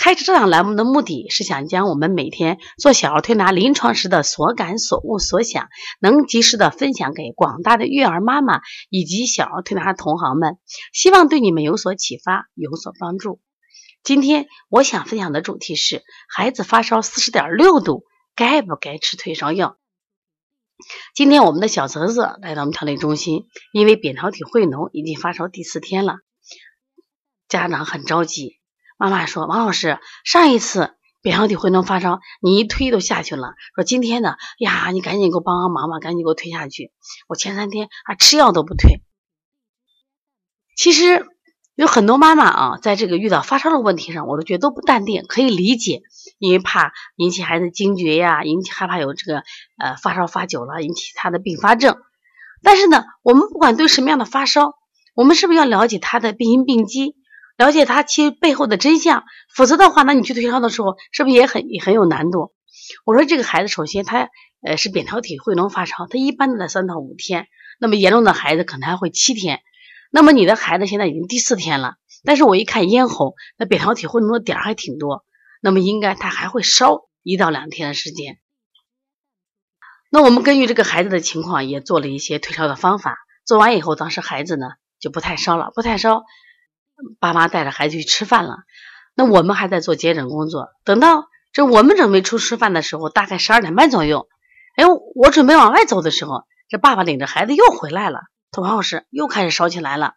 开设这档栏目的目的是想将我们每天做小儿推拿临床时的所感、所悟、所想，能及时的分享给广大的育儿妈妈以及小儿推拿同行们，希望对你们有所启发、有所帮助。今天我想分享的主题是：孩子发烧四十点六度，该不该吃退烧药？今天我们的小泽泽来到我们调理中心，因为扁桃体会脓已经发烧第四天了，家长很着急。妈妈说：“王老师，上一次扁桃体回脓发烧，你一推都下去了。说今天呢，呀，你赶紧给我帮帮忙吧，赶紧给我推下去。我前三天啊吃药都不退。其实有很多妈妈啊，在这个遇到发烧的问题上，我都觉得都不淡定，可以理解，因为怕引起孩子惊厥呀，引起害怕有这个呃发烧发久了引起他的并发症。但是呢，我们不管对什么样的发烧，我们是不是要了解他的病因病机？”了解他其背后的真相，否则的话，那你去退烧的时候，是不是也很也很有难度？我说这个孩子，首先他呃是扁桃体会脓发烧，他一般都在三到五天，那么严重的孩子可能还会七天。那么你的孩子现在已经第四天了，但是我一看咽喉，那扁桃体会脓的点儿还挺多，那么应该他还会烧一到两天的时间。那我们根据这个孩子的情况，也做了一些退烧的方法。做完以后，当时孩子呢就不太烧了，不太烧。爸妈带着孩子去吃饭了，那我们还在做接诊工作。等到这我们准备出吃饭的时候，大概十二点半左右，哎，我准备往外走的时候，这爸爸领着孩子又回来了。他王老师又开始烧起来了。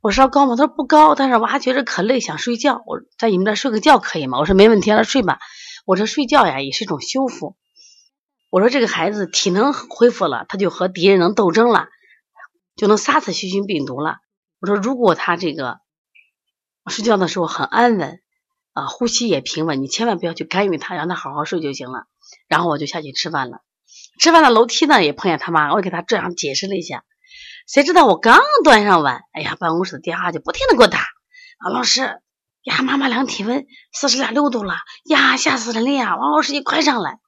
我烧高吗？他说不高，但是我还觉得可累，想睡觉。我在你们这睡个觉可以吗？我说没问题，让他睡吧。我说睡觉呀也是一种修复。我说这个孩子体能恢复了，他就和敌人能斗争了，就能杀死细菌病毒了。我说，如果他这个睡觉的时候很安稳啊，呼吸也平稳，你千万不要去干预他，让他好好睡就行了。然后我就下去吃饭了。吃饭的楼梯呢，也碰见他妈，我给他这样解释了一下。谁知道我刚端上碗，哎呀，办公室的电话就不停的给我打。王老师呀，妈妈量体温四十点六度了呀，吓死人了呀！王老师你快上来。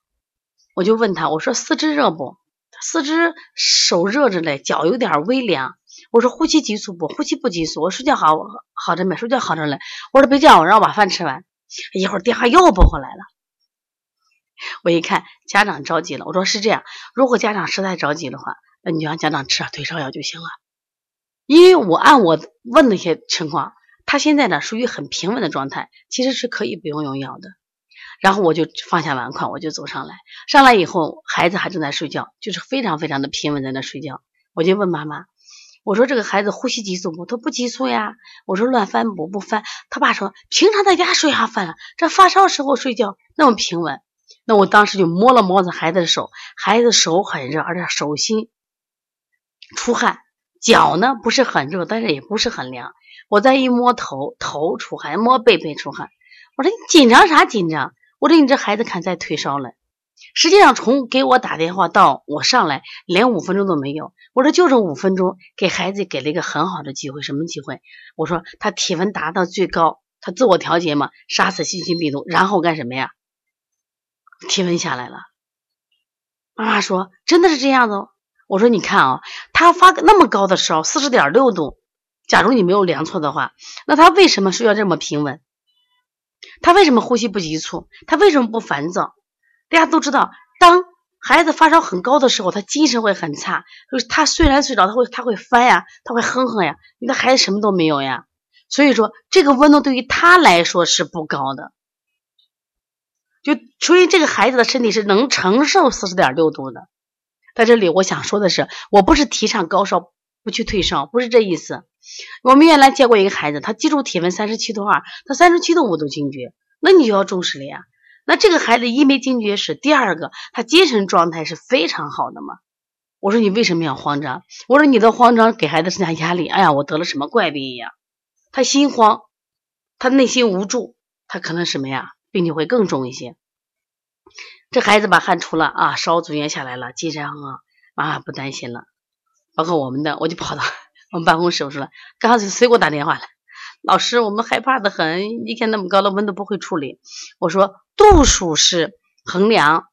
我就问他，我说四肢热不？四肢手热着嘞，脚有点微凉。我说呼吸急促不？呼吸不急促。我睡觉好好着没？睡觉好着嘞。我说别叫我，让我把饭吃完。一会儿电话又拨回来了。我一看家长着急了，我说是这样，如果家长实在着急的话，那你就让家长吃点退烧药就行了。因为我按我问那些情况，他现在呢属于很平稳的状态，其实是可以不用用药的。然后我就放下碗筷，我就走上来。上来以后，孩子还正在睡觉，就是非常非常的平稳在那睡觉。我就问妈妈。我说这个孩子呼吸急促不？他不急促呀。我说乱翻不？不翻。他爸说平常在家睡啥翻了，这发烧时候睡觉那么平稳。那我当时就摸了摸着孩子的手，孩子手很热，而且手心出汗，脚呢不是很热，但是也不是很凉。我再一摸头，头出汗，摸背背出汗。我说你紧张啥紧张？我说你这孩子看在退烧了。实际上，从给我打电话到我上来，连五分钟都没有。我说就这五分钟，给孩子给了一个很好的机会，什么机会？我说他体温达到最高，他自我调节嘛，杀死细菌病毒，然后干什么呀？体温下来了。妈妈说真的是这样的。我说你看啊，他发那么高的烧，四十点六度，假如你没有量错的话，那他为什么睡觉这么平稳？他为什么呼吸不急促？他为什么不烦躁？大家都知道，当孩子发烧很高的时候，他精神会很差。就是他虽然睡着，他会他会翻呀，他会哼哼呀。你的孩子什么都没有呀，所以说这个温度对于他来说是不高的。就所以这个孩子的身体是能承受四十点六度的。在这里，我想说的是，我不是提倡高烧不去退烧，不是这意思。我们原来接过一个孩子，他基础体温三十七度二，他三十七度五都惊厥，那你就要重视了呀。那这个孩子一没惊厥是第二个，他精神状态是非常好的嘛？我说你为什么要慌张？我说你的慌张给孩子增加压力。哎呀，我得了什么怪病一样，他心慌，他内心无助，他可能什么呀？病情会更重一些。这孩子把汗出了啊，烧逐渐下来了，精神很好，妈妈不担心了。包括我们的，我就跑到我们办公室，我说了，刚刚谁给我打电话了？老师，我们害怕的很，一天那么高的温度不会处理。我说度数是衡量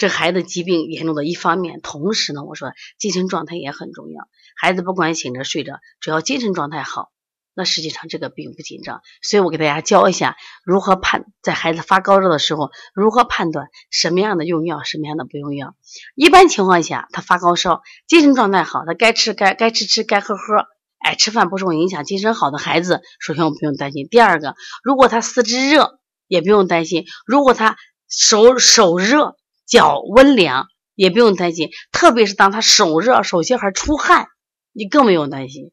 这孩子疾病严重的一方面，同时呢，我说精神状态也很重要。孩子不管醒着睡着，只要精神状态好。那实际上这个并不紧张，所以我给大家教一下如何判在孩子发高烧的时候如何判断什么样的用药，什么样的不用药。一般情况下，他发高烧，精神状态好，他该吃该该吃吃该喝喝，哎，吃饭不受影响，精神好的孩子，首先我不用担心。第二个，如果他四肢热，也不用担心；如果他手手热、脚温凉，也不用担心。特别是当他手热、手心还出汗，你更不用担心。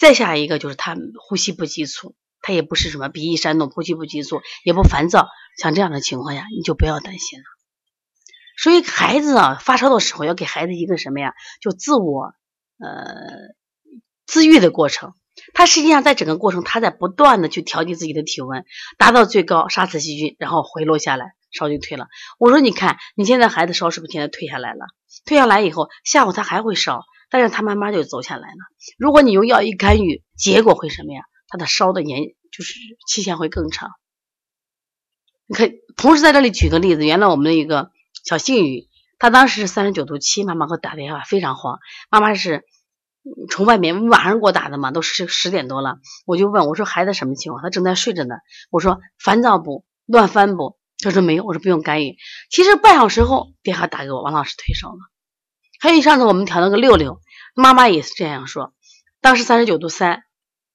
再下一个就是他呼吸不急促，他也不是什么鼻翼扇动，呼吸不急促，也不烦躁，像这样的情况下，你就不要担心了。所以孩子啊发烧的时候，要给孩子一个什么呀？就自我呃自愈的过程。他实际上在整个过程，他在不断的去调节自己的体温，达到最高，杀死细菌，然后回落下来，烧就退了。我说你看，你现在孩子烧是不是现在退下来了？退下来以后，下午他还会烧。但是他慢慢就走下来了。如果你用药一干预，结果会什么呀？他的烧的年就是期限会更长。你看，同时在这里举个例子，原来我们的一个小幸宇，他当时是三十九度七，妈妈给我打电话，非常慌。妈妈是从外面晚上给我打的嘛，都十十点多了，我就问我说孩子什么情况？他正在睡着呢。我说烦躁不？乱翻不？他说没有。我说不用干预。其实半小时后电话打给我，王老师退烧了。还有上次我们调那个六六，妈妈也是这样说，当时三十九度三，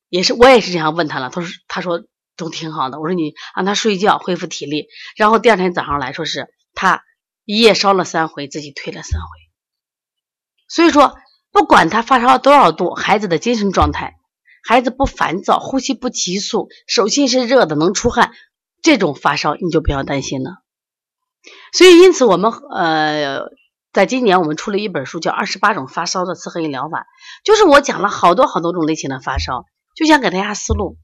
也是我也是这样问他了，他说他说都挺好的，我说你让他睡觉恢复体力，然后第二天早上来说是他一夜烧了三回，自己退了三回，所以说不管他发烧多少度，孩子的精神状态，孩子不烦躁，呼吸不急促，手心是热的，能出汗，这种发烧你就不要担心了。所以因此我们呃。在今年，我们出了一本书，叫《二十八种发烧的刺核炎疗法》，就是我讲了好多好多种类型的发烧，就想给大家思路。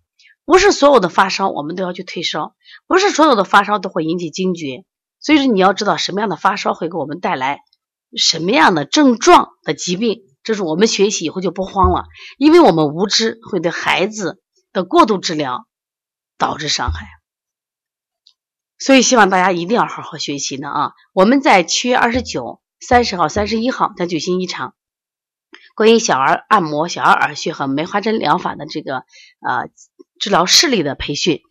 不是所有的发烧我们都要去退烧，不是所有的发烧都会引起惊厥，所以说你要知道什么样的发烧会给我们带来什么样的症状的疾病，就是我们学习以后就不慌了，因为我们无知会对孩子的过度治疗导致伤害。所以希望大家一定要好好学习呢啊！我们在七月二十九。三十号、三十一号将举行一场关于小儿按摩、小儿耳穴和梅花针疗法的这个呃治疗视力的培训，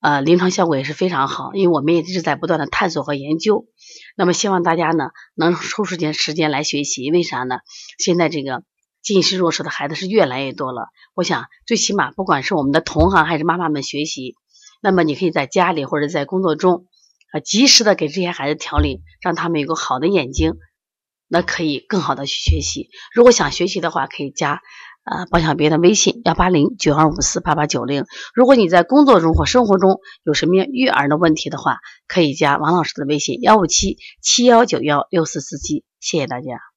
呃，临床效果也是非常好，因为我们也一直在不断的探索和研究。那么希望大家呢能抽出点时间来学习，为啥呢？现在这个近视弱视的孩子是越来越多了，我想最起码不管是我们的同行还是妈妈们学习，那么你可以在家里或者在工作中。啊，及时的给这些孩子调理，让他们有个好的眼睛，那可以更好的去学习。如果想学习的话，可以加呃包小编的微信幺八零九二五四八八九零。如果你在工作中或生活中有什么育儿的问题的话，可以加王老师的微信幺五七七幺九幺六四四七。谢谢大家。